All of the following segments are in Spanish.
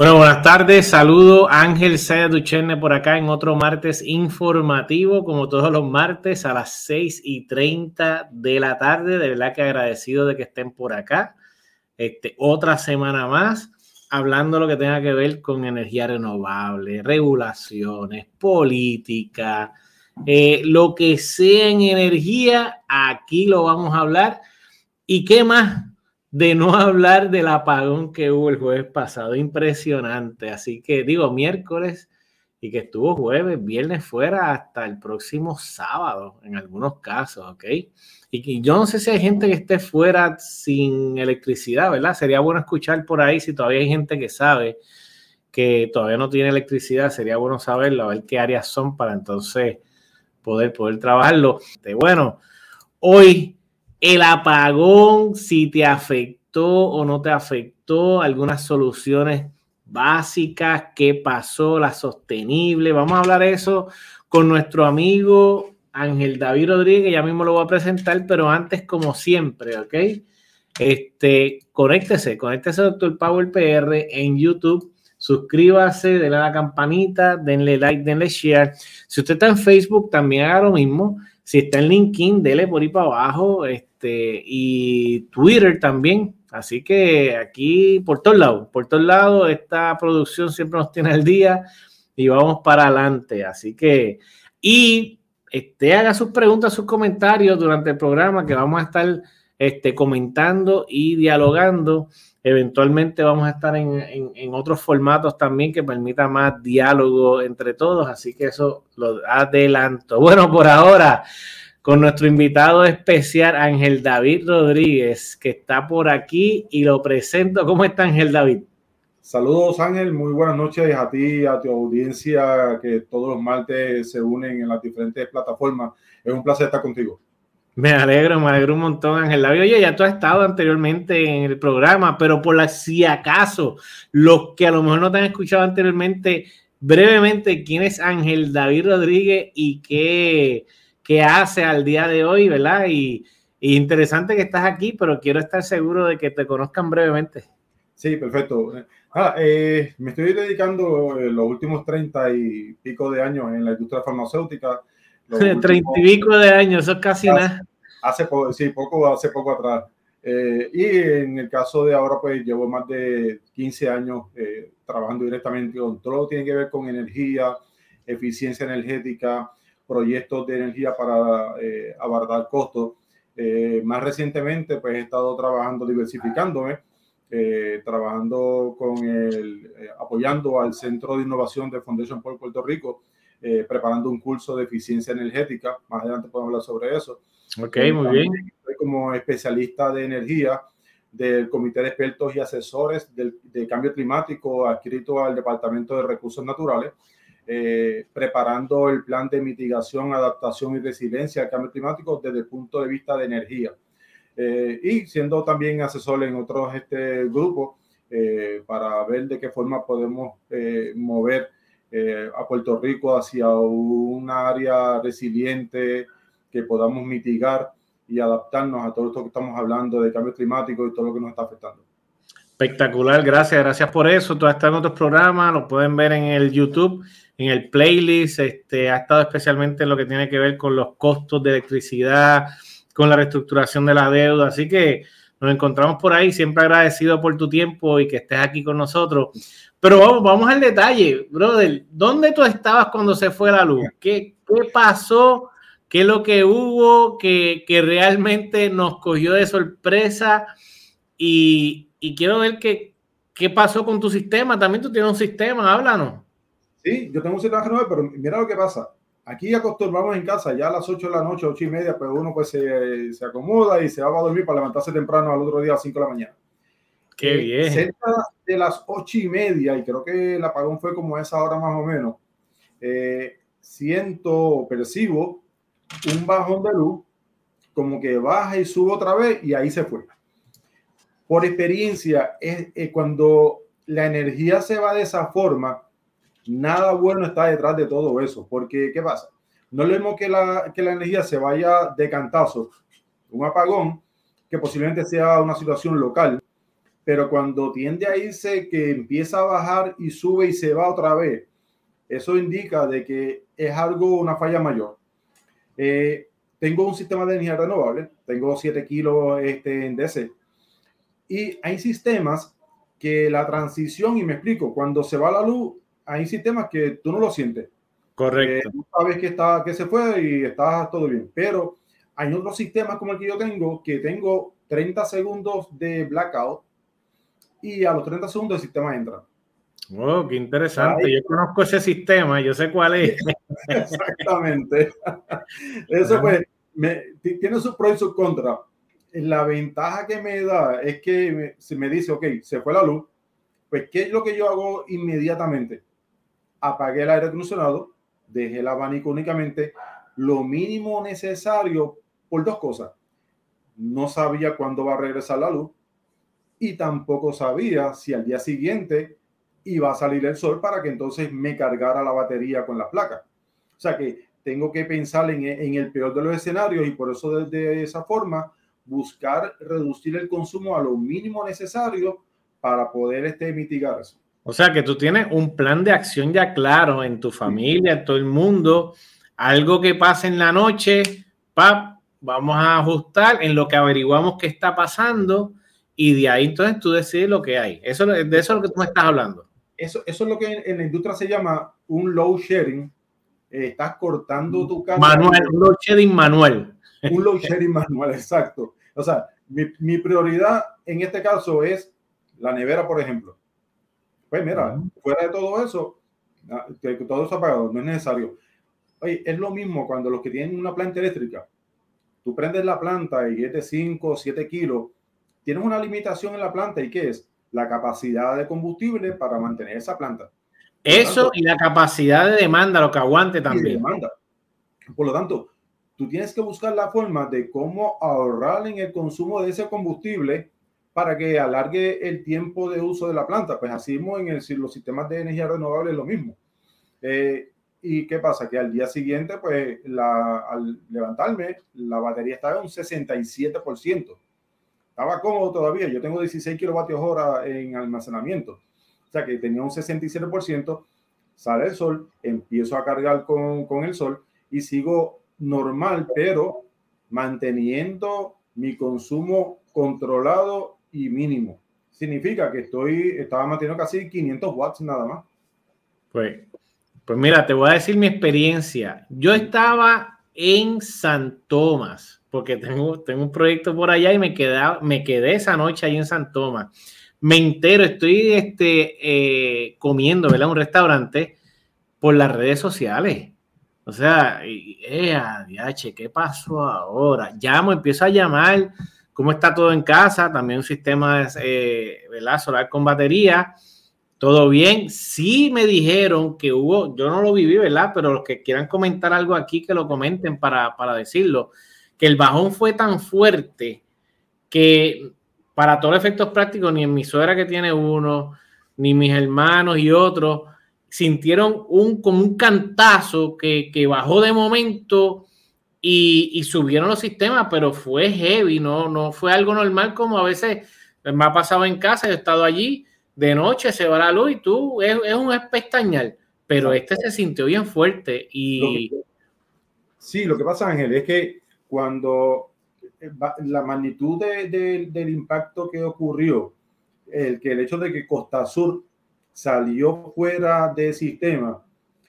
Bueno, buenas tardes. Saludo Ángel Saya Duchenne por acá en otro martes informativo, como todos los martes a las 6 y 30 de la tarde. De verdad que agradecido de que estén por acá. Este, otra semana más hablando lo que tenga que ver con energía renovable, regulaciones, política, eh, lo que sea en energía, aquí lo vamos a hablar. ¿Y qué más? De no hablar del apagón que hubo el jueves pasado. Impresionante. Así que digo miércoles y que estuvo jueves, viernes fuera hasta el próximo sábado en algunos casos, ¿ok? Y, yo no sé si hay gente que esté fuera sin electricidad, ¿verdad? Sería bueno escuchar por ahí si todavía hay gente que sabe que todavía no tiene electricidad, sería bueno saberlo, a ver qué áreas son para entonces poder, poder trabajarlo. Bueno, hoy el apagón, si te afectó o no te afectó, algunas soluciones básicas, qué pasó, la sostenible. Vamos a hablar eso con nuestro amigo Ángel David Rodríguez, ya mismo lo voy a presentar, pero antes, como siempre, ¿ok? Este, conéctese, conéctese Doctor Power PR en YouTube, suscríbase, denle a la campanita, denle like, denle share. Si usted está en Facebook, también haga lo mismo. Si está en LinkedIn, dele por ahí para abajo. Este, y Twitter también. Así que aquí, por todos lados, por todos lados, esta producción siempre nos tiene al día y vamos para adelante. Así que, y este, haga sus preguntas, sus comentarios durante el programa que vamos a estar este, comentando y dialogando. Eventualmente vamos a estar en, en, otros formatos también que permita más diálogo entre todos, así que eso lo adelanto. Bueno, por ahora, con nuestro invitado especial, Ángel David Rodríguez, que está por aquí y lo presento. ¿Cómo está Ángel David? Saludos Ángel, muy buenas noches a ti, a tu audiencia que todos los martes se unen en las diferentes plataformas. Es un placer estar contigo. Me alegro, me alegro un montón, Ángel David. Oye, ya tú has estado anteriormente en el programa, pero por la, si acaso, los que a lo mejor no te han escuchado anteriormente, brevemente, ¿quién es Ángel David Rodríguez y qué, qué hace al día de hoy, verdad? Y, interesante que estás aquí, pero quiero estar seguro de que te conozcan brevemente. Sí, perfecto. Ah, eh, me estoy dedicando eh, los últimos treinta y pico de años en la industria farmacéutica Treinta y pico de años, eso es casi nada. Hace poco, sí, poco, hace poco atrás. Eh, y en el caso de ahora, pues llevo más de 15 años eh, trabajando directamente con todo lo que tiene que ver con energía, eficiencia energética, proyectos de energía para eh, abordar costos. Eh, más recientemente, pues he estado trabajando, diversificándome, trabajando con el, apoyando al Centro de Innovación de Foundation por Puerto Rico, eh, preparando un curso de eficiencia energética. Más adelante podemos hablar sobre eso. Ok, muy bien. Estoy como especialista de energía del Comité de Expertos y Asesores del, de Cambio Climático adscrito al Departamento de Recursos Naturales, eh, preparando el plan de mitigación, adaptación y resiliencia al cambio climático desde el punto de vista de energía. Eh, y siendo también asesor en otros este, grupos para ver de qué forma podemos mover eh, a Puerto Rico hacia un área resiliente que podamos mitigar y adaptarnos a todo esto que estamos hablando de cambio climático y todo lo que nos está afectando. Espectacular, gracias, gracias por eso. Todo está en otros programas, lo pueden ver en el YouTube, en el playlist. Este, ha estado especialmente en lo que tiene que ver con los costos de electricidad, con la reestructuración de la deuda. Así que nos encontramos por ahí. Siempre agradecido por tu tiempo y que estés aquí con nosotros. Pero vamos, vamos al detalle, brother. ¿Dónde tú estabas cuando se fue la luz? ¿Qué, qué pasó? ¿Qué es lo que hubo que, que realmente nos cogió de sorpresa? Y, y quiero ver qué, qué pasó con tu sistema. También tú tienes un sistema, háblanos. Sí, yo tengo un sistema nuevo, pero mira lo que pasa. Aquí acostumbramos en casa ya a las 8 de la noche, 8 y media, pues uno pues se, se acomoda y se va a dormir para levantarse temprano al otro día a las 5 de la mañana. Qué eh, bien. Cerca de las ocho y media, y creo que el apagón fue como esa hora más o menos, eh, siento, percibo un bajón de luz, como que baja y sube otra vez, y ahí se fue. Por experiencia, es, cuando la energía se va de esa forma, nada bueno está detrás de todo eso, porque ¿qué pasa? No le que la, que la energía se vaya de cantazo, un apagón, que posiblemente sea una situación local, pero cuando tiende a irse, que empieza a bajar y sube y se va otra vez, eso indica de que es algo, una falla mayor. Eh, tengo un sistema de energía renovable, tengo 7 kilos este, en DC, y hay sistemas que la transición, y me explico, cuando se va la luz, hay sistemas que tú no lo sientes. Correcto. Eh, tú sabes que, está, que se fue y está todo bien, pero hay otros sistemas como el que yo tengo, que tengo 30 segundos de blackout y a los 30 segundos el sistema entra. Oh, qué interesante. Yo conozco ese sistema, yo sé cuál es. Exactamente. Eso pues tiene sus pros y sus contras. La ventaja que me da es que se me dice, ok, se fue la luz, pues ¿qué es lo que yo hago inmediatamente? Apagué el aire acondicionado, dejé el abanico únicamente, lo mínimo necesario por dos cosas. No sabía cuándo va a regresar la luz y tampoco sabía si al día siguiente iba a salir el sol para que entonces me cargara la batería con la placa. O sea que tengo que pensar en, en el peor de los escenarios y por eso de, esa forma buscar reducir el consumo a lo mínimo necesario para poder este, mitigar eso. O sea que tú tienes un plan de acción ya claro en tu familia, en todo el mundo, algo que pase en la noche, pap, vamos a ajustar en lo que averiguamos qué está pasando y de ahí entonces tú decides lo que hay. Eso, de eso es lo que tú me estás hablando. Eso, eso es lo que en, la industria se llama un low sharing. Eh, estás cortando tu casa. Manual, un low sharing manual. Un low sharing manual, exacto. O sea, mi, mi, prioridad en este caso es la nevera, por ejemplo. Pues mira, fuera de todo eso, ah, que todo eso apagado, no es necesario. Oye, es lo mismo cuando los que tienen una planta eléctrica, tú prendes la planta y es de 5 o 7 kilos, tienes una limitación en la planta y ¿qué es? La capacidad de combustible para mantener esa planta. Eso y la capacidad de demanda, lo que aguante también. demanda. Por lo tanto, tú tienes que buscar la forma de cómo ahorrar en el consumo de ese combustible para que alargue el tiempo de uso de la planta. Pues así en el, los sistemas de energía renovable es lo mismo. Eh, ¿Y qué pasa? Que al día siguiente, pues al levantarme, la batería estaba en un 67%. Estaba cómodo todavía. Yo tengo 16 kilovatios hora en almacenamiento. O sea que tenía un 67%. Sale el sol, empiezo a cargar con, con el sol y sigo normal, pero manteniendo mi consumo controlado y mínimo. Significa que estoy, estaba manteniendo casi 500 watts nada más. Pues pues mira, te voy a decir mi experiencia. Yo estaba en San Tomás, porque tengo, tengo un proyecto por allá y me, me quedé esa noche ahí en San Tomás. Me entero, estoy este, eh, comiendo, ¿verdad? Un restaurante por las redes sociales. O sea, eh, ¿qué pasó ahora? Llamo, empiezo a llamar, ¿cómo está todo en casa? También un sistema, eh, ¿verdad? Solar con batería todo bien. Sí me dijeron que hubo, yo no lo viví, ¿verdad? Pero los que quieran comentar algo aquí, que lo comenten para, decirlo, que el bajón fue tan fuerte que para todos los efectos prácticos, ni en mi suegra que tiene uno, ni mis hermanos y otros, sintieron un, como un cantazo que, bajó de momento y, y, subieron los sistemas, pero fue heavy, no, no fue algo normal como a veces me ha pasado en casa, he estado allí de noche se va la luz y tú, es, un espestañal, pero este se sintió bien fuerte y... sí, lo que pasa, Ángel, es que cuando la magnitud del impacto que ocurrió, el que el hecho de que Costa Sur salió fuera del sistema,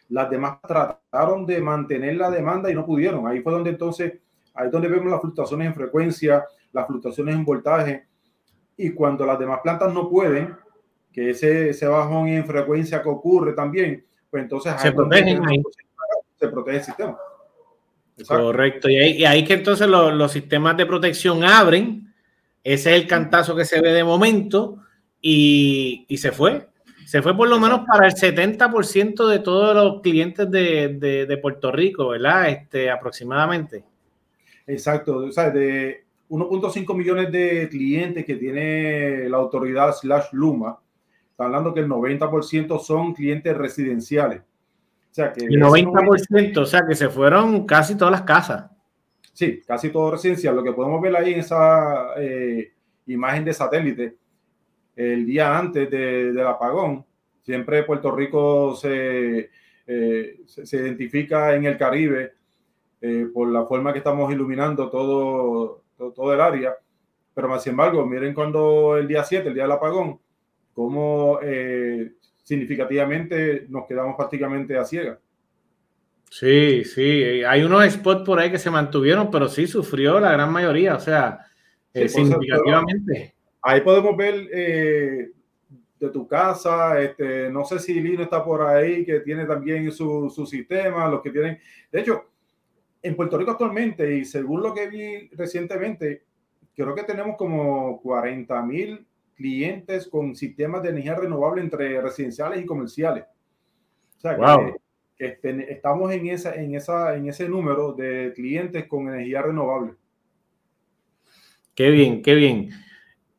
las demás trataron de mantener la demanda y no pudieron. Ahí fue donde entonces, ahí es donde vemos las fluctuaciones en frecuencia, las fluctuaciones en voltaje, y cuando las demás plantas no pueden, que ese, ese bajón en frecuencia que ocurre también, pues entonces se protege, se protege el sistema. Correcto, y ahí, y ahí, que entonces los sistemas de protección abren, ese es el cantazo que se ve de momento y, y se fue. Se fue por lo menos para el 70% de todos los clientes de, de, de, Puerto Rico, ¿verdad? Este, aproximadamente. Exacto, o sea, de 1.5 millones de clientes que tiene la autoridad slash Luma, hablando que el 90% son clientes residenciales. O sea que el 90%, o sea que se fueron casi todas las casas. Sí, casi todo residencial. Lo que podemos ver ahí en esa eh, imagen de satélite, el día antes del apagón. Siempre Puerto Rico se, eh, se, identifica en el Caribe eh, por la forma que estamos iluminando todo, todo, el área. Pero más sin embargo, miren cuando el día 7, el día del apagón, cómo significativamente nos quedamos prácticamente a ciegas. Sí, sí, hay unos spots por ahí que se mantuvieron, pero sí sufrió la gran mayoría, o sea, significativamente. ahí podemos ver de tu casa. Este, no sé si Lino está por ahí, que tiene también su, su sistema, los que tienen. De hecho, en Puerto Rico actualmente, y según lo que vi recientemente, creo que tenemos como 40 mil clientes con sistemas de energía renovable entre residenciales y comerciales. O sea, que, este, estamos en, esa, en, esa, en ese número de clientes con energía renovable. Qué bien, qué bien.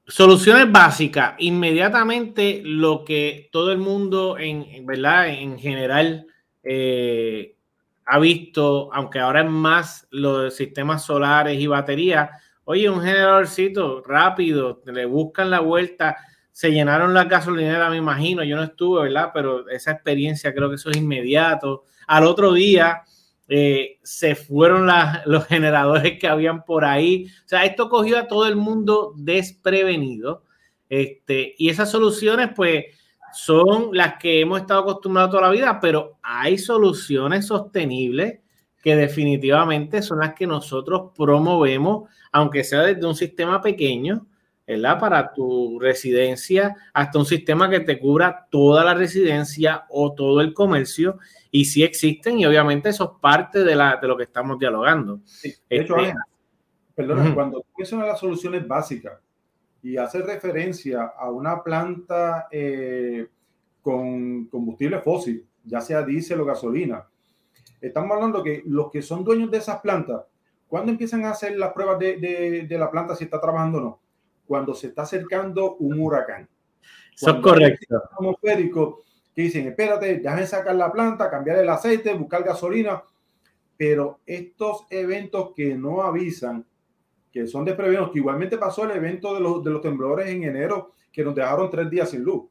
Soluciones básicas. Inmediatamente lo que todo el mundo en, ¿verdad? en general eh, ha visto, aunque ahora es más los sistemas solares y baterías. Oye, un generadorcito rápido, le buscan la vuelta, se llenaron las gasolineras, me imagino. Yo no estuve, ¿verdad? Pero esa experiencia creo que eso es inmediato. Al otro día, eh, se fueron los generadores que habían por ahí. O sea, esto cogió a todo el mundo desprevenido. Este, y esas soluciones, pues, son las que hemos estado acostumbrados toda la vida, pero hay soluciones sostenibles que definitivamente son las que nosotros promovemos, aunque sea desde un sistema pequeño, ¿verdad? Para tu residencia, hasta un sistema que te cubra toda la residencia o todo el comercio y sí existen y obviamente eso es parte de, la, de lo que estamos dialogando. de hecho, este, perdona, cuando tú mencionas las soluciones básicas y haces referencia a una planta eh, con combustible fósil, ya sea diésel o gasolina, estamos hablando que los que son dueños de esas plantas, ¿cuándo empiezan a hacer las pruebas de, de, de la planta si está trabajando o no? Cuando se está acercando un huracán. Eso es correcto. Atmosférico, que dicen, espérate, déjame sacar la planta, cambiar el aceite, buscar gasolina. Pero estos eventos que no avisan, que son de prevención, que igualmente pasó el evento de los, de los temblores en enero, que nos dejaron tres días sin luz.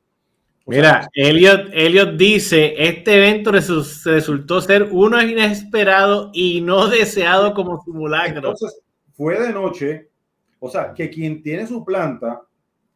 Mira, Elliot, dice, este evento resultó ser uno inesperado y no deseado como simulacro. Entonces, fue de noche, o sea, que quien tiene su planta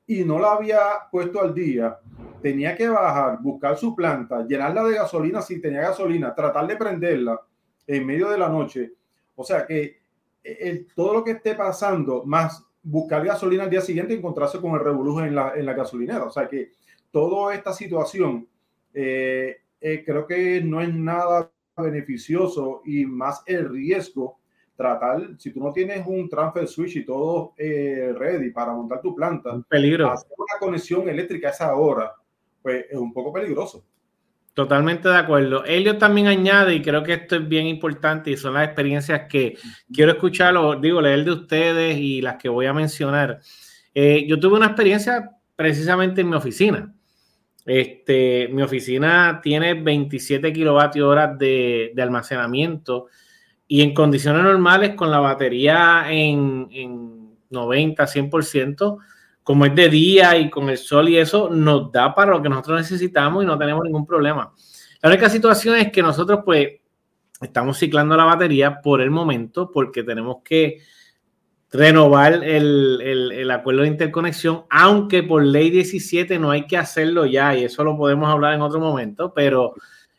y no la había puesto al día, tenía que bajar, buscar su planta, llenarla de gasolina si tenía gasolina, tratar de prenderla en medio de la noche. O sea que el, todo lo que esté pasando, más buscar gasolina al día siguiente y encontrarse con el revolujo en la, en la gasolinera. O sea que toda esta situación eh, eh, creo que no es nada beneficioso y más el riesgo tratar, si tú no tienes un transfer switch y todo eh, ready para montar tu planta, un peligro. hacer una conexión eléctrica a esa hora, pues es un poco peligroso. Totalmente de acuerdo. Elliot también añade, y creo que esto es bien importante, y son las experiencias que quiero escuchar, digo, leer de ustedes y las que voy a mencionar. Eh, yo tuve una experiencia precisamente en mi oficina. Este, mi oficina tiene 27 kilovatios horas de, almacenamiento y en condiciones normales, con la batería en, en 90, 100%, como es de día y con el sol y eso, nos da para lo que nosotros necesitamos y no tenemos ningún problema. La única situación es que nosotros, pues, estamos ciclando la batería por el momento porque tenemos que renovar el, el, acuerdo de interconexión, aunque por ley 17 no hay que hacerlo ya y eso lo podemos hablar en otro momento, pero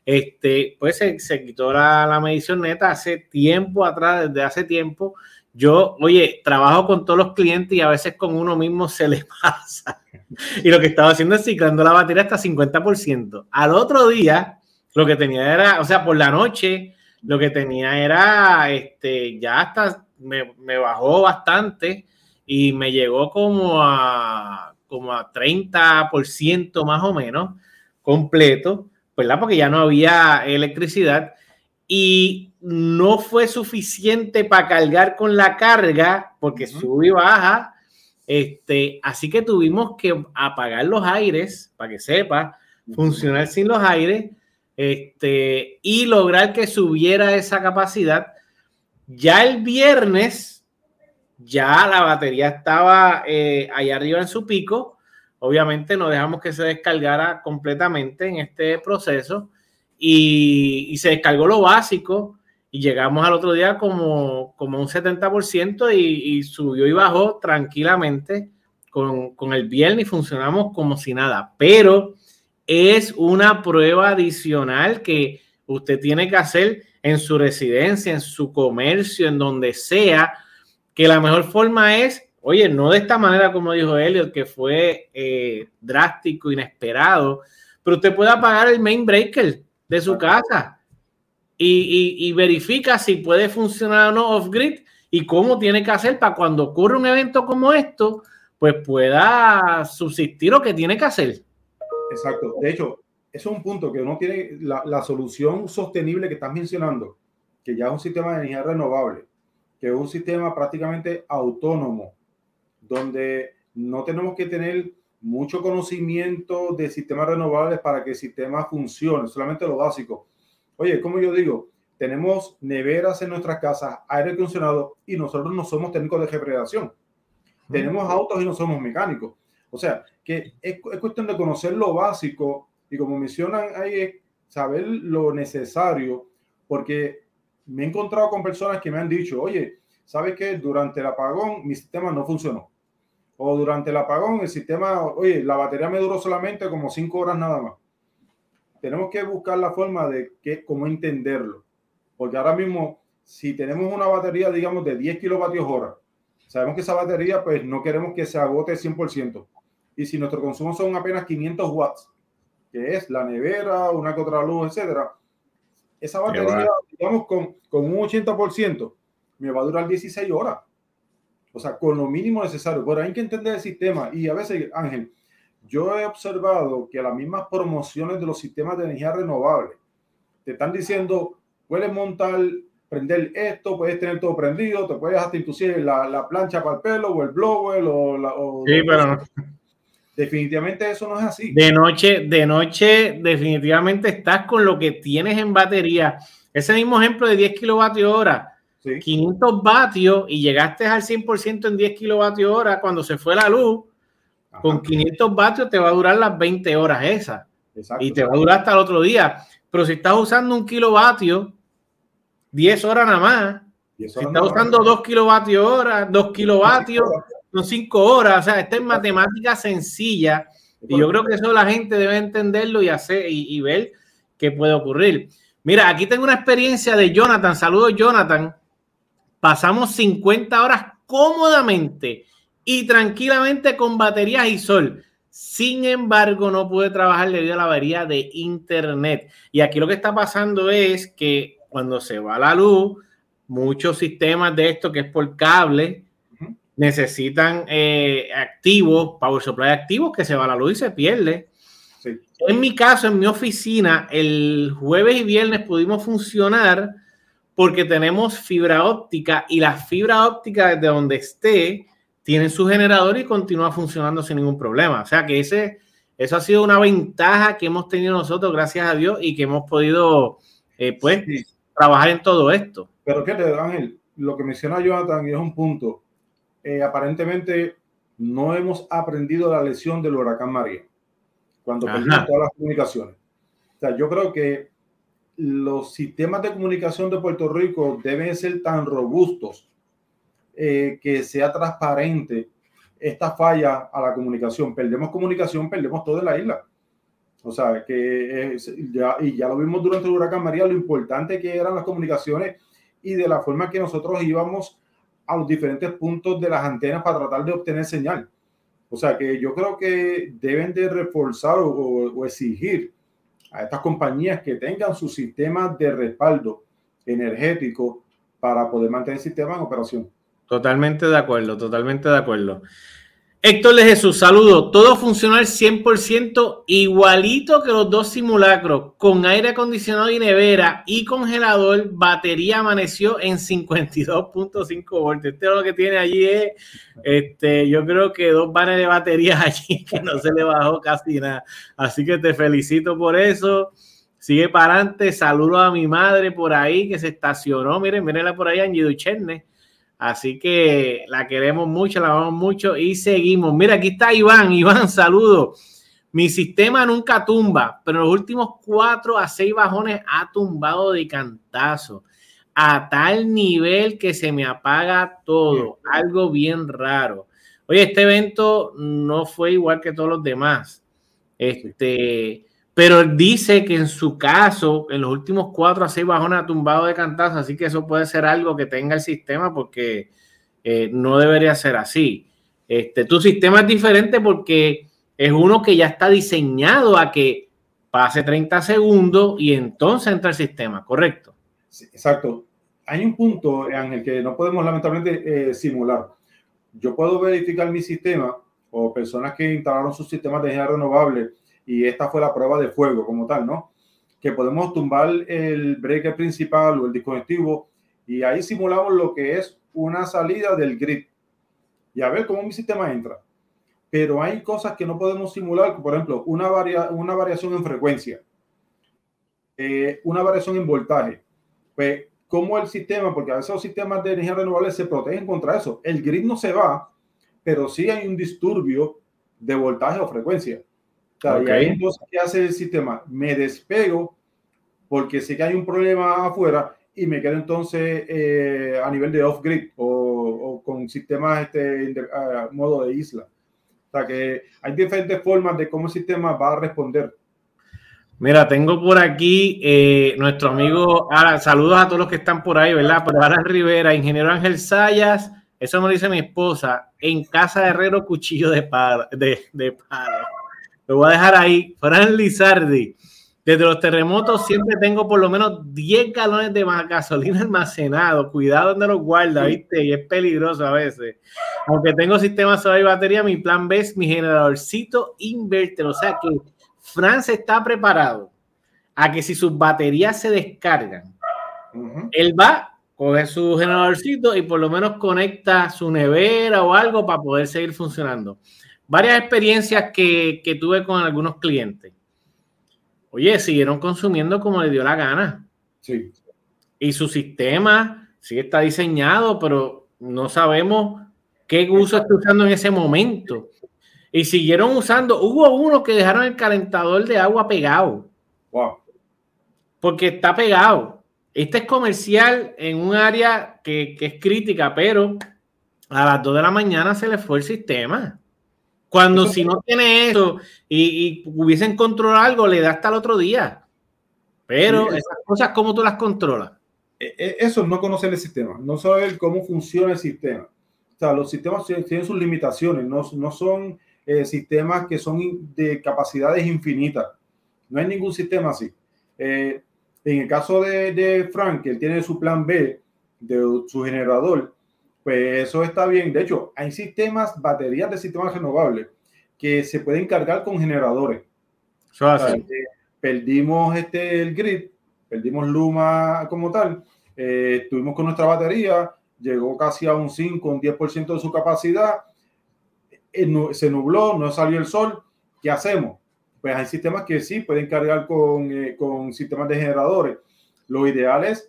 este, pues se, quitó la, la, medición neta hace tiempo atrás, desde hace tiempo. Yo, oye, trabajo con todos los clientes y a veces con uno mismo se le pasa. Y lo que estaba haciendo es ciclando la batería hasta 50%. Al otro día, lo que tenía era, o sea, por la noche, lo que tenía era, este, ya hasta me, me bajó bastante y me llegó como a, como a 30% más o menos completo ¿verdad? Porque ya no había electricidad y no fue suficiente para cargar con la carga porque sube y baja. Este, así que tuvimos que apagar los aires, para que sepa, funcionar sin los aires este, y lograr que subiera esa capacidad. Ya el viernes, ya la batería estaba eh, allá arriba en su pico, obviamente no dejamos que se descargara completamente en este proceso. Y, se descargó lo básico. Y llegamos al otro día como, como un 70% y, y subió y bajó tranquilamente con, con el viernes y funcionamos como si nada. Pero es una prueba adicional que usted tiene que hacer en su residencia, en su comercio, en donde sea, que la mejor forma es, oye, no de esta manera como dijo Elliot, que fue eh, drástico, inesperado, pero usted puede apagar el main breaker de su casa y, verifica si puede funcionar o no off-grid y cómo tiene que hacer para cuando ocurre un evento como esto, pues pueda subsistir lo que tiene que hacer. Exacto. De hecho, eso es un punto que uno tiene la, solución sostenible que estás mencionando, que ya es un sistema de energía renovable, que es un sistema prácticamente autónomo, donde no tenemos que tener mucho conocimiento de sistemas renovables para que el sistema funcione, solamente lo básico. Oye, como yo digo, tenemos neveras en nuestras casas, aire acondicionado y nosotros no somos técnicos de refrigeración. Tenemos autos y no somos mecánicos. O sea, que es, es cuestión de conocer lo básico y como mencionan ahí, saber lo necesario, porque me he encontrado con personas que me han dicho, oye, ¿sabes qué? Durante el apagón mi sistema no funcionó. O durante el apagón el sistema, oye, la batería me duró solamente como cinco horas nada más. Tenemos que buscar la forma de que, cómo entenderlo. Porque ahora mismo, si tenemos una batería, digamos, de 10 kilovatios hora, sabemos que esa batería, pues no queremos que se agote 100%. Y si nuestro consumo son apenas 500 watts, que es la nevera, una que otra luz, etcétera, esa batería, digamos, con, con un 80%, me va a durar 16 horas. O sea, con lo mínimo necesario. Pero hay que entender el sistema. Y a veces, Ángel, yo he observado que las mismas promociones de los sistemas de energía renovable te están diciendo, puedes montar, prender esto, puedes tener todo prendido, te puedes hasta inclusive la, la plancha para el pelo o el blower o la... sí, pero Definitivamente eso no es así. De noche, de noche, definitivamente estás con lo que tienes en batería. Ese mismo ejemplo de 10 kilovatios hora, 500 vatios y llegaste al 100% en 10 kilovatios hora cuando se fue la luz. Con 500 vatios te va a durar las 20 horas esa. Y te va a durar hasta el otro día. Pero si estás usando un kilovatio, 10 horas nada más. Si estás usando 2 kilovatios hora, 2 kilovatios son cinco horas, o sea, esta es matemática sencilla y yo creo que eso la gente debe entenderlo y hacer y, ver qué puede ocurrir. Mira, aquí tengo una experiencia de Jonathan. Saludos, Jonathan. Pasamos 50 horas cómodamente y tranquilamente con baterías y sol. Sin embargo, no pude trabajar debido a la avería de internet. Y aquí lo que está pasando es que cuando se va la luz, muchos sistemas de esto que es por cable, necesitan eh, activos, power supply activos, que se va la luz y se pierde. En mi caso, en mi oficina, el jueves y viernes pudimos funcionar porque tenemos fibra óptica y la fibra óptica desde donde esté tiene su generador y continúa funcionando sin ningún problema. O sea que ese, eso ha sido una ventaja que hemos tenido nosotros, gracias a Dios, y que hemos podido eh, pues, trabajar en todo esto. Pero qué te Ángel, lo que menciona Jonathan es un punto eh, aparentemente no hemos aprendido la lección del huracán María, cuando perdimos todas las comunicaciones. O sea, yo creo que los sistemas de comunicación de Puerto Rico deben ser tan robustos eh, que sea transparente esta falla a la comunicación. Perdemos comunicación, perdemos toda la isla. O sea, que ya, y ya lo vimos durante el huracán María, lo importante que eran las comunicaciones y de la forma que nosotros íbamos a los diferentes puntos de las antenas para tratar de obtener señal. O sea que yo creo que deben de reforzar o, exigir a estas compañías que tengan su sistema de respaldo energético para poder mantener el sistema en operación. Totalmente de acuerdo, totalmente de acuerdo. Héctor de Jesús, saludo. Todo funciona al 100% igualito que los dos simulacros, con aire acondicionado y nevera y congelador. Batería amaneció en 52.5 voltios. Este lo que tiene allí es, este, yo creo que dos vanes de batería allí que no se le bajó casi nada. Así que te felicito por eso. Sigue para adelante. Saludo a mi madre por ahí que se estacionó. Miren, mirenla por ahí, Angie Duchenne Así que la queremos mucho, la amamos mucho y seguimos. Mira, aquí está Iván. Iván, saludo. Mi sistema nunca tumba, pero en los últimos cuatro a seis bajones ha tumbado de cantazo. A tal nivel que se me apaga todo. Algo bien raro. Oye, este evento no fue igual que todos los demás. Este, pero dice que en su caso, en los últimos cuatro a seis bajones tumbado de cantazo, así que eso puede ser algo que tenga el sistema porque eh, no debería ser así. Este, tu sistema es diferente porque es uno que ya está diseñado a que pase 30 segundos y entonces entra el sistema, ¿correcto? exacto. Hay un punto en el que no podemos lamentablemente eh, simular. Yo puedo verificar mi sistema o personas que instalaron sus sistemas de energía renovable y esta fue la prueba de fuego como tal, ¿no? Que podemos tumbar el breaker principal o el disconectivo y ahí simulamos lo que es una salida del grid y a ver cómo mi sistema entra. Pero hay cosas que no podemos simular, por ejemplo, una, varia, una variación en frecuencia, eh, una variación en voltaje. Pues, ¿cómo el sistema? Porque a veces los sistemas de energía renovable se protegen contra eso. El grid no se va, pero sí hay un disturbio de voltaje o frecuencia. Y ahí entonces, ¿qué hace el sistema? Me despego porque sé que hay un problema afuera y me quedo entonces eh, a nivel de off-grid o, con sistemas este, modo de isla. O sea que hay diferentes formas de cómo el sistema va a responder. Mira, tengo por aquí eh, nuestro amigo, saludos a todos los que están por ahí, ¿verdad? Pero Alan Rivera, ingeniero Ángel Sayas, eso me dice mi esposa, en casa de herrero cuchillo de palo. De, de palo. Lo voy a dejar ahí. Fran Lizardi. Desde los terremotos siempre tengo por lo menos 10 galones de gasolina almacenado. Cuidado donde los guarda, ¿viste? Y es peligroso a veces. Aunque tengo sistema solar y batería, mi plan B es mi generadorcito inverter. O sea que France está preparado a que si sus baterías se descargan, él va, coge su generadorcito y por lo menos conecta su nevera o algo para poder seguir funcionando varias experiencias que, tuve con algunos clientes. Oye, siguieron consumiendo como le dio la gana. Sí. Y su sistema sí está diseñado, pero no sabemos qué uso está usando en ese momento. Y siguieron usando. Hubo uno que dejaron el calentador de agua pegado. Wow. Porque está pegado. Este es comercial en un área que, que es crítica, pero a las 2 de la mañana se le fue el sistema. Cuando si no tiene eso y, hubiesen controlado algo, le da hasta el otro día. Pero esas cosas, ¿cómo tú las controlas? E, e, eso es no conocer el sistema, no saber cómo funciona el sistema. O sea, los sistemas tienen sus limitaciones, no, no son eh, sistemas que son de capacidades infinitas. No hay ningún sistema así. Eh, en el caso de, de Frank, que él tiene su plan B de su generador, pues eso está bien. De hecho, hay sistemas, baterías de sistemas renovables que se pueden cargar con generadores. perdimos este, el grid, perdimos Luma como tal, eh, estuvimos con nuestra batería, llegó casi a un 5, un 10% de su capacidad, eh, se nubló, no salió el sol, ¿qué hacemos? Pues hay sistemas que sí pueden cargar con, eh, con sistemas de generadores. Lo ideal es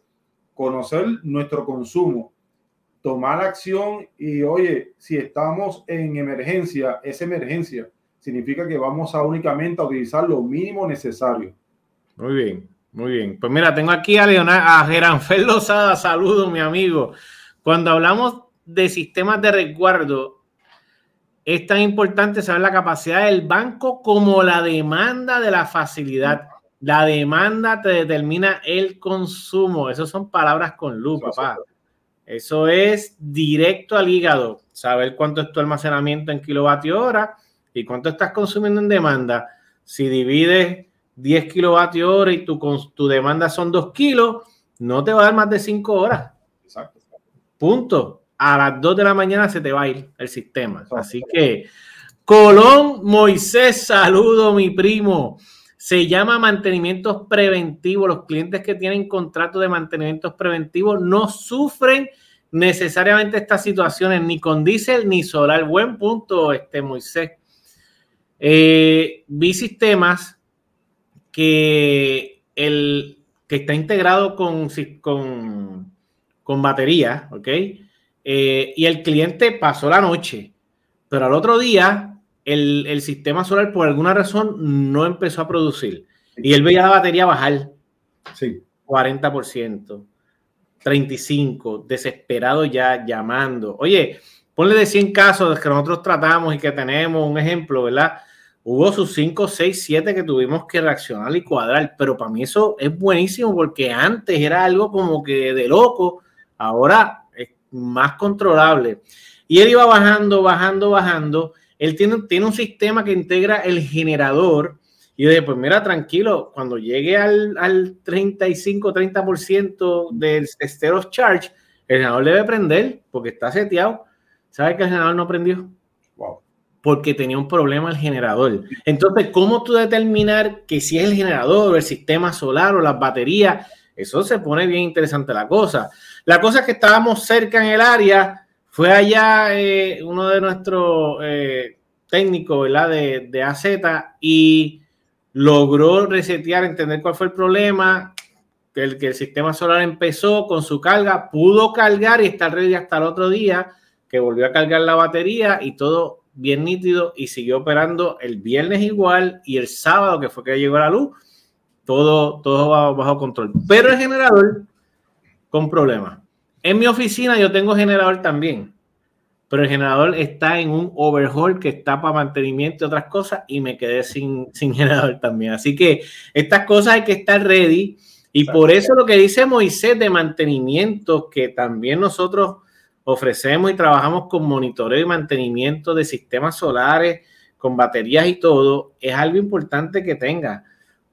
conocer nuestro consumo tomar acción y oye, si estamos en emergencia, es emergencia. Significa que vamos a únicamente a utilizar lo mínimo necesario. Muy bien, muy bien. Pues mira, tengo aquí a Leonardo, a Geranfel Lozada, saludo mi amigo. Cuando hablamos de sistemas de resguardo, es tan importante saber la capacidad del banco como la demanda de la facilidad. La demanda te determina el consumo. Esas son palabras con luz, papá. Eso es directo al hígado, saber cuánto es tu almacenamiento en kilovatios hora y cuánto estás consumiendo en demanda. Si divides 10 kilovatios hora y tu, tu demanda son 2 kilos, no te va a dar más de 5 horas. Exacto. Punto. A las 2 de la mañana se te va a ir el sistema. Así que, Colón Moisés, saludo mi primo. Se llama mantenimientos preventivos. Los clientes que tienen contrato de mantenimientos preventivos no sufren necesariamente estas situaciones ni con diésel ni solar. Buen punto, este Moisés. Eh, vi sistemas que, el, que está integrado con, con, con batería, ¿ok? eh, y el cliente pasó la noche, pero al otro día el, el, sistema solar por alguna razón no empezó a producir y él veía la batería bajar. Sí. 40%, 35%, desesperado ya llamando. Oye, ponle de 100 casos que nosotros tratamos y que tenemos un ejemplo, ¿verdad? Hubo sus 5, 6, 7 que tuvimos que reaccionar y cuadrar, pero para mí eso es buenísimo porque antes era algo como que de loco, ahora es más controlable. Y él iba bajando, bajando, bajando. Él tiene, tiene un sistema que integra el generador. Y yo dije, pues mira, tranquilo, cuando llegue al, al 35, 30% del estero charge, el generador debe prender porque está seteado. ¿Sabes que el generador no prendió? porque tenía un problema el generador. Entonces, ¿cómo tú determinar que si es el generador o el sistema solar o las baterías? Eso se pone bien interesante la cosa. La cosa es que estábamos cerca en el área, fue allá eh, uno de nuestros eh, técnicos ¿verdad? De, de AZ y logró resetear, entender cuál fue el problema, que el, sistema solar empezó con su carga, pudo cargar y estar ready hasta el otro día, que volvió a cargar la batería y todo bien nítido y siguió operando el viernes igual y el sábado, que fue que llegó la luz, todo, todo bajo control. Pero el generador con problemas. En mi oficina yo tengo generador también, pero el generador está en un overhaul que está para mantenimiento y otras cosas y me quedé sin, sin generador también. Así que estas cosas hay que estar ready y por eso lo que dice Moisés de mantenimiento, que también nosotros ofrecemos y trabajamos con monitoreo y mantenimiento de sistemas solares, con baterías y todo, es algo importante que tenga.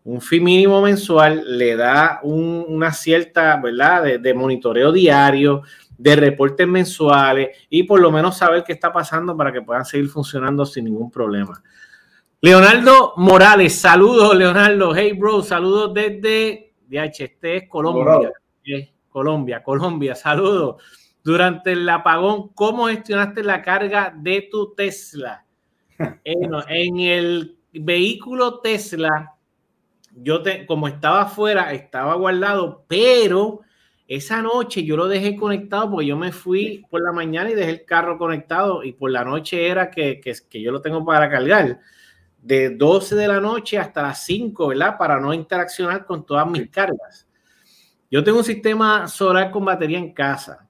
Un fin mínimo mensual le da una cierta, ¿verdad?, de, de, monitoreo diario, de reportes mensuales y por lo menos saber qué está pasando para que puedan seguir funcionando sin ningún problema. Leonardo Morales, saludos, Leonardo. Hey, bro, saludos desde DHT, Colombia. Colombia, Colombia, saludos durante el apagón, ¿cómo gestionaste la carga de tu Tesla? en el vehículo Tesla, yo te, como estaba afuera, estaba guardado, pero esa noche yo lo dejé conectado porque yo me fui por la mañana y dejé el carro conectado y por la noche era que, que, que yo lo tengo para cargar de 12 de la noche hasta las 5, ¿verdad? Para no interaccionar con todas mis cargas. Yo tengo un sistema solar con batería en casa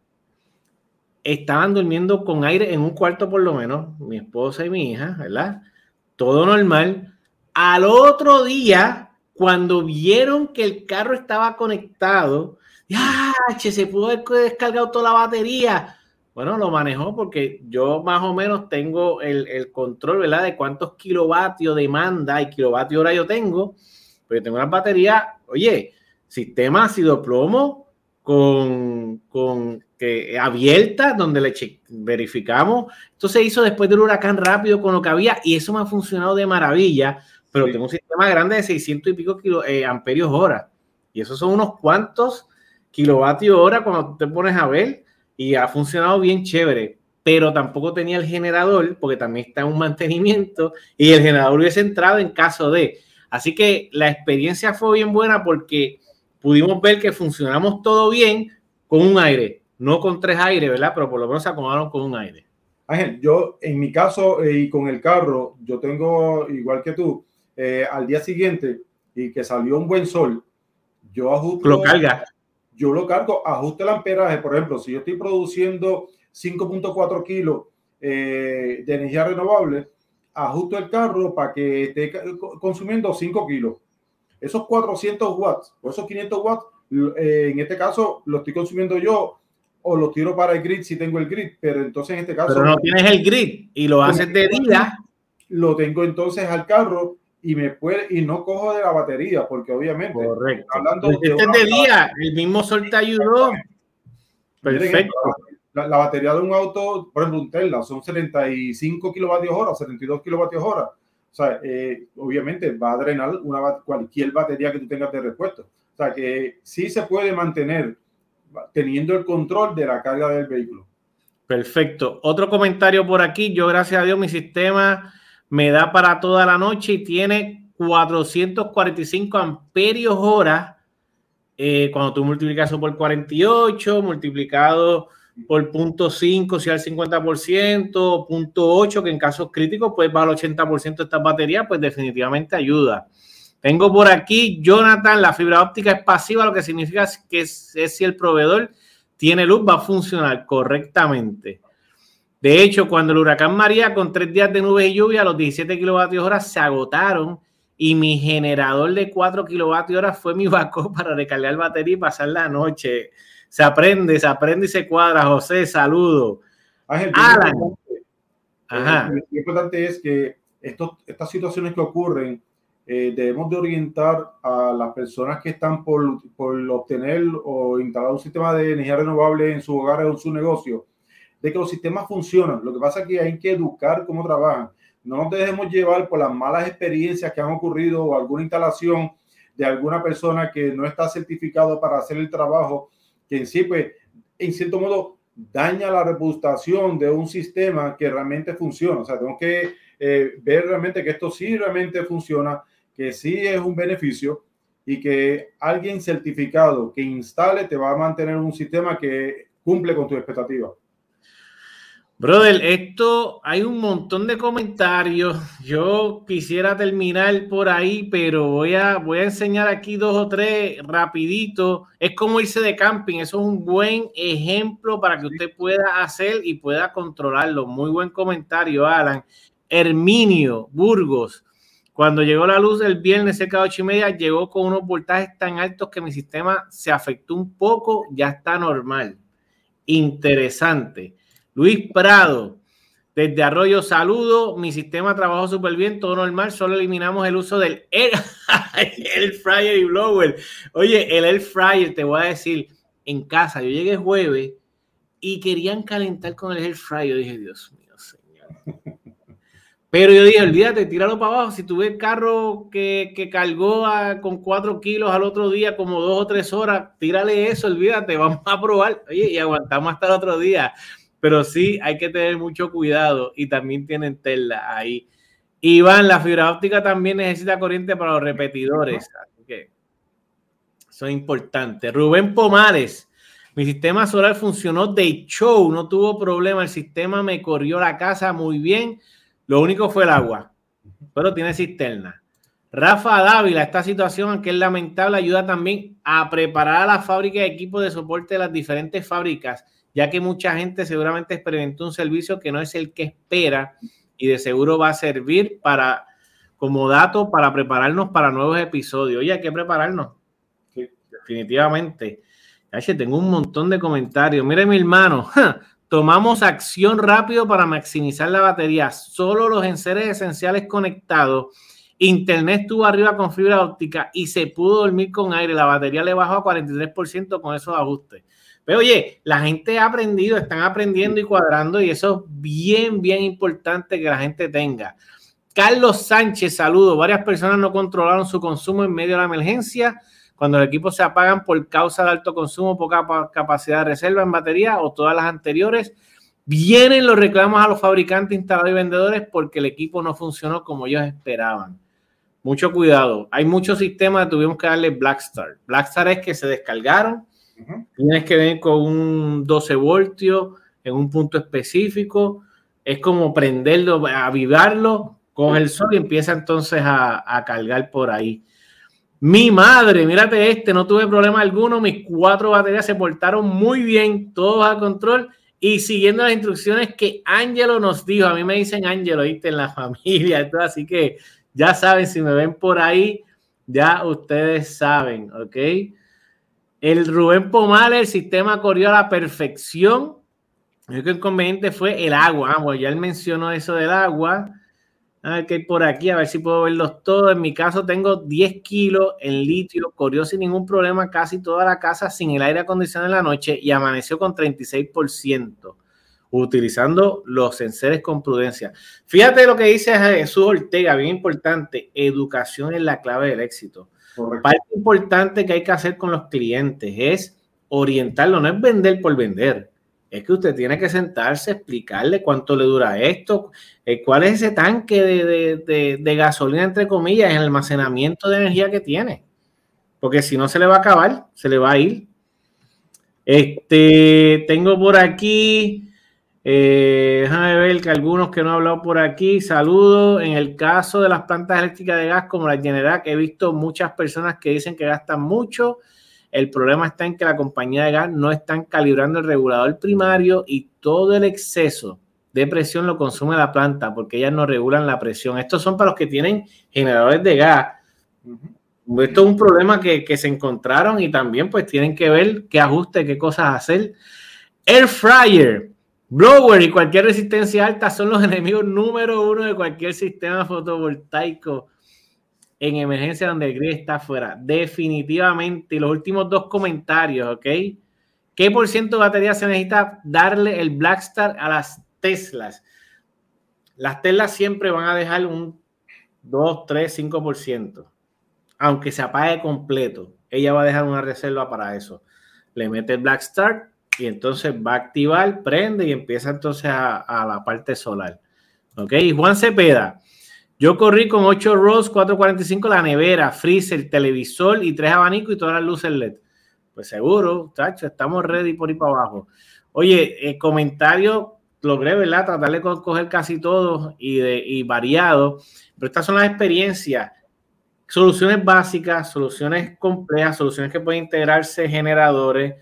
estaban durmiendo con aire en un cuarto por lo menos, mi esposa y mi hija, ¿verdad? Todo normal. Al otro día, cuando vieron que el carro estaba conectado, ¡ya! Se pudo haber descargado toda la batería. Bueno, lo manejó porque yo más o menos tengo el, el control, ¿verdad? De cuántos kilovatios demanda y kilovatio hora yo tengo. Pero tengo una batería, oye, sistema ácido plomo con, con que, abierta, donde le verificamos. Esto se hizo después del huracán rápido con lo que había y eso me ha funcionado de maravilla, pero tengo un sistema grande de 600 y pico kilo, eh, amperios hora. Y esos son unos cuantos kilovatios hora cuando te pones a ver y ha funcionado bien chévere. Pero tampoco tenía el generador porque también está en un mantenimiento y el generador hubiese entrado en caso de. Así que la experiencia fue bien buena porque pudimos ver que funcionamos todo bien con un aire no con tres aires, ¿verdad? Pero por lo menos se acomodaron con un aire. Ángel, yo en mi caso eh, y con el carro, yo tengo, igual que tú, eh, al día siguiente y que salió un buen sol, yo ajusto. Lo carga. Yo lo cargo, ajuste el amperaje. Por ejemplo, si yo estoy produciendo 5.4 kilos eh, de energía renovable, ajusto el carro para que esté consumiendo 5 kilos. Esos 400 watts o esos 500 watts, en este caso, lo estoy consumiendo yo o lo tiro para el grid si tengo el grid, pero entonces en este caso... Pero no tienes el grid y lo haces de día. Lo tengo entonces al carro y me puede y no cojo de la batería porque obviamente correcto hablando de, de día el mismo sol te ayudó perfecto la, la, batería de un auto por ejemplo un Tesla son 75 kilovatios hora 72 kilovatios hora o sea eh, obviamente va a drenar una cualquier batería que tú tengas de repuesto o sea que sí se puede mantener teniendo el control de la carga del vehículo. Perfecto. Otro comentario por aquí. Yo, gracias a Dios, mi sistema me da para toda la noche y tiene 445 amperios hora. Eh, cuando tú multiplicas eso por 48, multiplicado por punto 5 si al 50%, punto 8 que en casos críticos pues va al 80% de estas baterías, pues definitivamente ayuda. Tengo por aquí, Jonathan, la fibra óptica es pasiva, lo que significa que es, si el proveedor tiene luz va a funcionar correctamente. De hecho, cuando el huracán María con tres días de nubes y lluvia, los 17 kilovatios hora se agotaron y mi generador de 4 kilovatios hora fue mi backup para recargar batería y pasar la noche se aprende, se aprende y se cuadra. José, saludo. Ángel, Alan. Ajá. Eh, lo importante es que estos, estas situaciones que ocurren, eh, debemos de orientar a las personas que están por, por, obtener o instalar un sistema de energía renovable en su hogar o en su negocio, de que los sistemas funcionan. Lo que pasa es que hay que educar cómo trabajan. No nos dejemos llevar por las malas experiencias que han ocurrido o alguna instalación de alguna persona que no está certificado para hacer el trabajo que en sí, pues, en cierto modo, daña la reputación de un sistema que realmente funciona. O sea, tenemos que eh, ver realmente que esto sí realmente funciona, que sí es un beneficio y que alguien certificado que instale te va a mantener un sistema que cumple con tus expectativas. Brother, esto hay un montón de comentarios. Yo quisiera terminar por ahí, pero voy a, voy a enseñar aquí dos o tres rapidito. Es como irse de camping. Eso es un buen ejemplo para que usted pueda hacer y pueda controlarlo. Muy buen comentario, Alan. Herminio Burgos. Cuando llegó la luz el viernes cerca de ocho y media, llegó con unos voltajes tan altos que mi sistema se afectó un poco. Ya está normal. Interesante. Luis Prado, desde Arroyo Saludo, mi sistema trabajó súper bien, todo normal, solo eliminamos el uso del air, fryer y blower. Oye, el air fryer, te voy a decir, en casa, yo llegué jueves y querían calentar con el air fryer. Yo dije, Dios mío, señor. Pero yo dije, olvídate, tíralo para abajo. Si tuve el carro que, que cargó con cuatro kilos al otro día, como dos o tres horas, tírale eso, olvídate, vamos a probar. Oye, y aguantamos hasta el otro día pero sí hay que tener mucho cuidado y también tienen tela ahí. Iván, la fibra óptica también necesita corriente para los repetidores, así que eso es importante. Rubén Pomares, mi sistema solar funcionó de show, no tuvo problema, el sistema me corrió la casa muy bien, lo único fue el agua, pero tiene cisterna. Rafa Dávila, esta situación, aunque es lamentable, ayuda también a preparar a la fábrica de equipos de soporte de las diferentes fábricas ya que mucha gente seguramente experimentó un servicio que no es el que espera y de seguro va a servir para como dato para prepararnos para nuevos episodios. Oye, hay que prepararnos. Definitivamente. tengo un montón de comentarios. Mire, mi hermano, tomamos acción rápido para maximizar la batería. Solo los enseres esenciales conectados. Internet estuvo arriba con fibra óptica y se pudo dormir con aire. La batería le bajó a 43% con esos ajustes. Pero oye, la gente ha aprendido, están aprendiendo y cuadrando y eso es bien, bien importante que la gente tenga. Carlos Sánchez, saludo. Varias personas no controlaron su consumo en medio de la emergencia. Cuando los equipos se apagan por causa de alto consumo, poca capacidad de reserva en batería o todas las anteriores, vienen los reclamos a los fabricantes, instaladores y vendedores porque el equipo no funcionó como ellos esperaban. Mucho cuidado. Hay muchos sistemas que tuvimos que darle Blackstar. Blackstar es que se descargaron, Tienes que venir con un 12 voltios en un punto específico. Es como prenderlo, avivarlo, coge el sol y empieza entonces a, a cargar por ahí. Mi madre, mírate este, no tuve problema alguno. Mis cuatro baterías se portaron muy bien, todos a control y siguiendo las instrucciones que Ángelo nos dijo. A mí me dicen Ángelo, ¿viste? En la familia, todo, así que ya saben, si me ven por ahí, ya ustedes saben, ¿ok? El Rubén Pomales, el sistema corrió a la perfección. El único inconveniente fue el agua. Ah, ya él mencionó eso del agua. A ver qué hay por aquí, a ver si puedo verlos todos. En mi caso tengo 10 kilos en litio. Corrió sin ningún problema casi toda la casa sin el aire acondicionado en la noche y amaneció con 36%, utilizando los enseres con prudencia. Fíjate lo que dice Jesús Ortega, bien importante. Educación es la clave del éxito. Parte importante que hay que hacer con los clientes es orientarlo, no es vender por vender. Es que usted tiene que sentarse, explicarle cuánto le dura esto, eh, cuál es ese tanque de, gasolina, entre comillas, el almacenamiento de energía que tiene. Porque si no se le va a acabar, se le va a ir. Este, tengo por aquí, eh, déjame ver que algunos que no han hablado por aquí, saludos. En el caso de las plantas eléctricas de gas como la General, he visto muchas personas que dicen que gastan mucho. El problema está en que la compañía de gas no están calibrando el regulador primario y todo el exceso de presión lo consume la planta porque ellas no regulan la presión. Estos son para los que tienen generadores de gas. Esto es un problema que, se encontraron y también pues tienen que ver qué ajuste, qué cosas hacer. Air fryer, blower y cualquier resistencia alta son los enemigos número uno de cualquier sistema fotovoltaico en emergencia donde el grid está afuera. Definitivamente. Los últimos dos comentarios, ¿ok? ¿Qué por ciento de batería se necesita darle el Blackstar a las Teslas? Las Teslas siempre van a dejar un 2, 3, 5%. Aunque se apague completo, ella va a dejar una reserva para eso. Le mete el Black Start y entonces va a activar, prende y empieza entonces a, a la parte solar. ¿Ok? Juan Cepeda. Yo corrí con 8 ROS 445 la nevera, freezer, televisor y tres abanicos y todas las luces LED. Pues seguro, tacho, estamos ready por ir para abajo. Oye, el comentario logré, ¿verdad? Tratar de coger casi todo y, de, y variado, pero estas son las experiencias, soluciones básicas, soluciones complejas, soluciones que pueden integrarse generadores,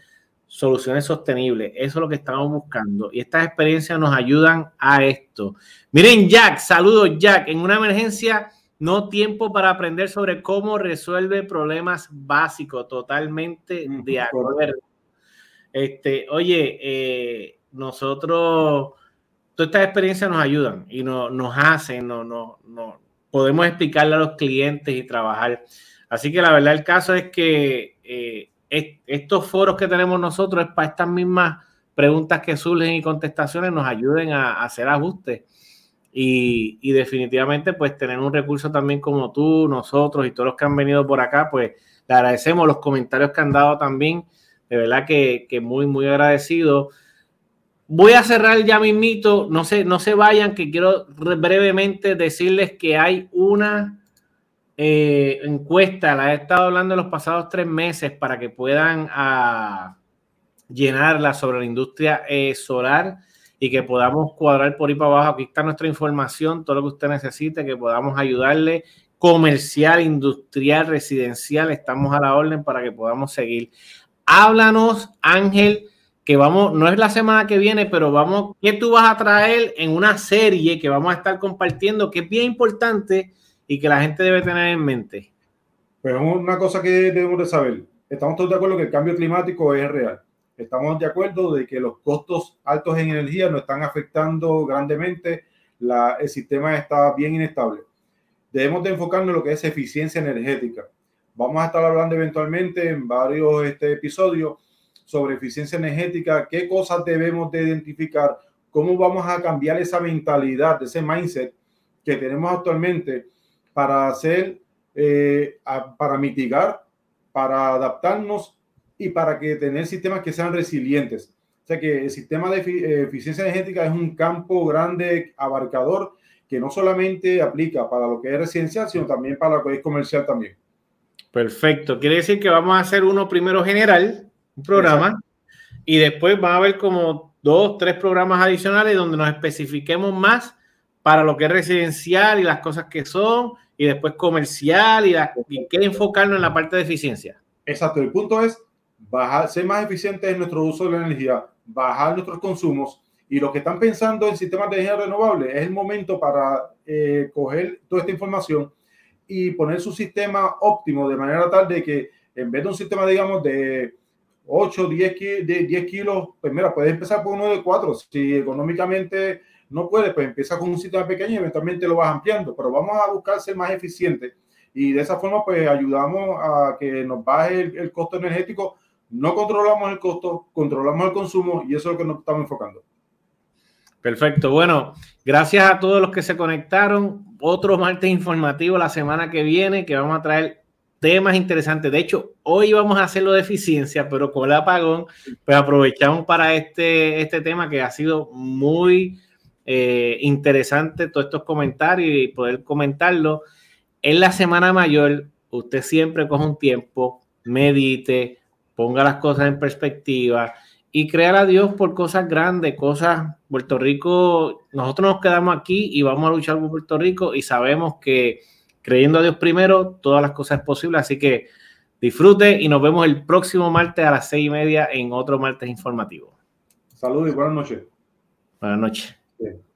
soluciones sostenibles. Eso es lo que estamos buscando. Y estas experiencias nos ayudan a esto. Miren, Jack, saludos, Jack. En una emergencia, no tiempo para aprender sobre cómo resuelve problemas básicos. Totalmente de acuerdo. Este, oye, eh, nosotros, todas estas experiencias nos ayudan y no, nos hacen, no, no, no, podemos explicarle a los clientes y trabajar. Así que la verdad el caso es que eh, estos foros que tenemos nosotros es para estas mismas preguntas que surgen y contestaciones nos ayuden a, hacer ajustes. Y, definitivamente, pues tener un recurso también como tú, nosotros y todos los que han venido por acá, pues le agradecemos los comentarios que han dado también. De verdad que, muy, muy agradecido. Voy a cerrar ya mi mito. No se, no se vayan, que quiero brevemente decirles que hay una eh, encuesta, la he estado hablando en los pasados tres meses para que puedan ah, llenarla sobre la industria eh, solar y que podamos cuadrar por ahí para abajo. Aquí está nuestra información, todo lo que usted necesite, que podamos ayudarle comercial, industrial, residencial, estamos a la orden para que podamos seguir. Háblanos, Ángel, que vamos, no es la semana que viene, pero vamos, ¿qué tú vas a traer en una serie que vamos a estar compartiendo, que es bien importante y que la gente debe tener en mente? Pues una cosa que debemos de saber. Estamos todos de acuerdo que el cambio climático es real. Estamos de acuerdo de que los costos altos en energía nos están afectando grandemente. La, el sistema está bien inestable. Debemos de enfocarnos en lo que es eficiencia energética. Vamos a estar hablando eventualmente en varios este, episodios sobre eficiencia energética, qué cosas debemos de identificar, cómo vamos a cambiar esa mentalidad, ese mindset que tenemos actualmente para hacer, eh, para mitigar, para adaptarnos y para que tener sistemas que sean resilientes. O sea que el sistema de eh, eficiencia energética es un campo grande, abarcador, que no solamente aplica para lo que es residencial, sino también para lo que es comercial también. Perfecto. Quiere decir que vamos a hacer uno primero general, un programa, y después van a haber como dos, tres programas adicionales donde nos especifiquemos más para lo que es residencial y las cosas que son, y después comercial y, la, y que enfocarnos en la parte de eficiencia. Exacto, el punto es bajar, ser más eficientes en nuestro uso de la energía, bajar nuestros consumos y los que están pensando en sistemas de energía renovable es el momento para eh, coger toda esta información y poner su sistema óptimo de manera tal de que en vez de un sistema, digamos, de 8, 10, 10 kilos, pues mira, puedes empezar por uno de 4. Si económicamente no puede, pues empieza con un sistema pequeño y eventualmente lo vas ampliando, pero vamos a buscar ser más eficiente y de esa forma pues ayudamos a que nos baje el, costo energético. No controlamos el costo, controlamos el consumo y eso es lo que nos estamos enfocando. Perfecto. Bueno, gracias a todos los que se conectaron. Otro martes informativo la semana que viene que vamos a traer temas interesantes. De hecho, hoy vamos a hacerlo de eficiencia, pero con el apagón, pues aprovechamos para este, este tema que ha sido muy eh, interesante todos estos comentarios y poder comentarlo. En la semana mayor, usted siempre coge un tiempo, medite, ponga las cosas en perspectiva y crear a Dios por cosas grandes, cosas. Puerto Rico, nosotros nos quedamos aquí y vamos a luchar por Puerto Rico y sabemos que creyendo a Dios primero, todas las cosas es posible. Así que disfrute y nos vemos el próximo martes a las seis y media en otro martes informativo. Saludos y buenas noches. Buenas noches. Yeah.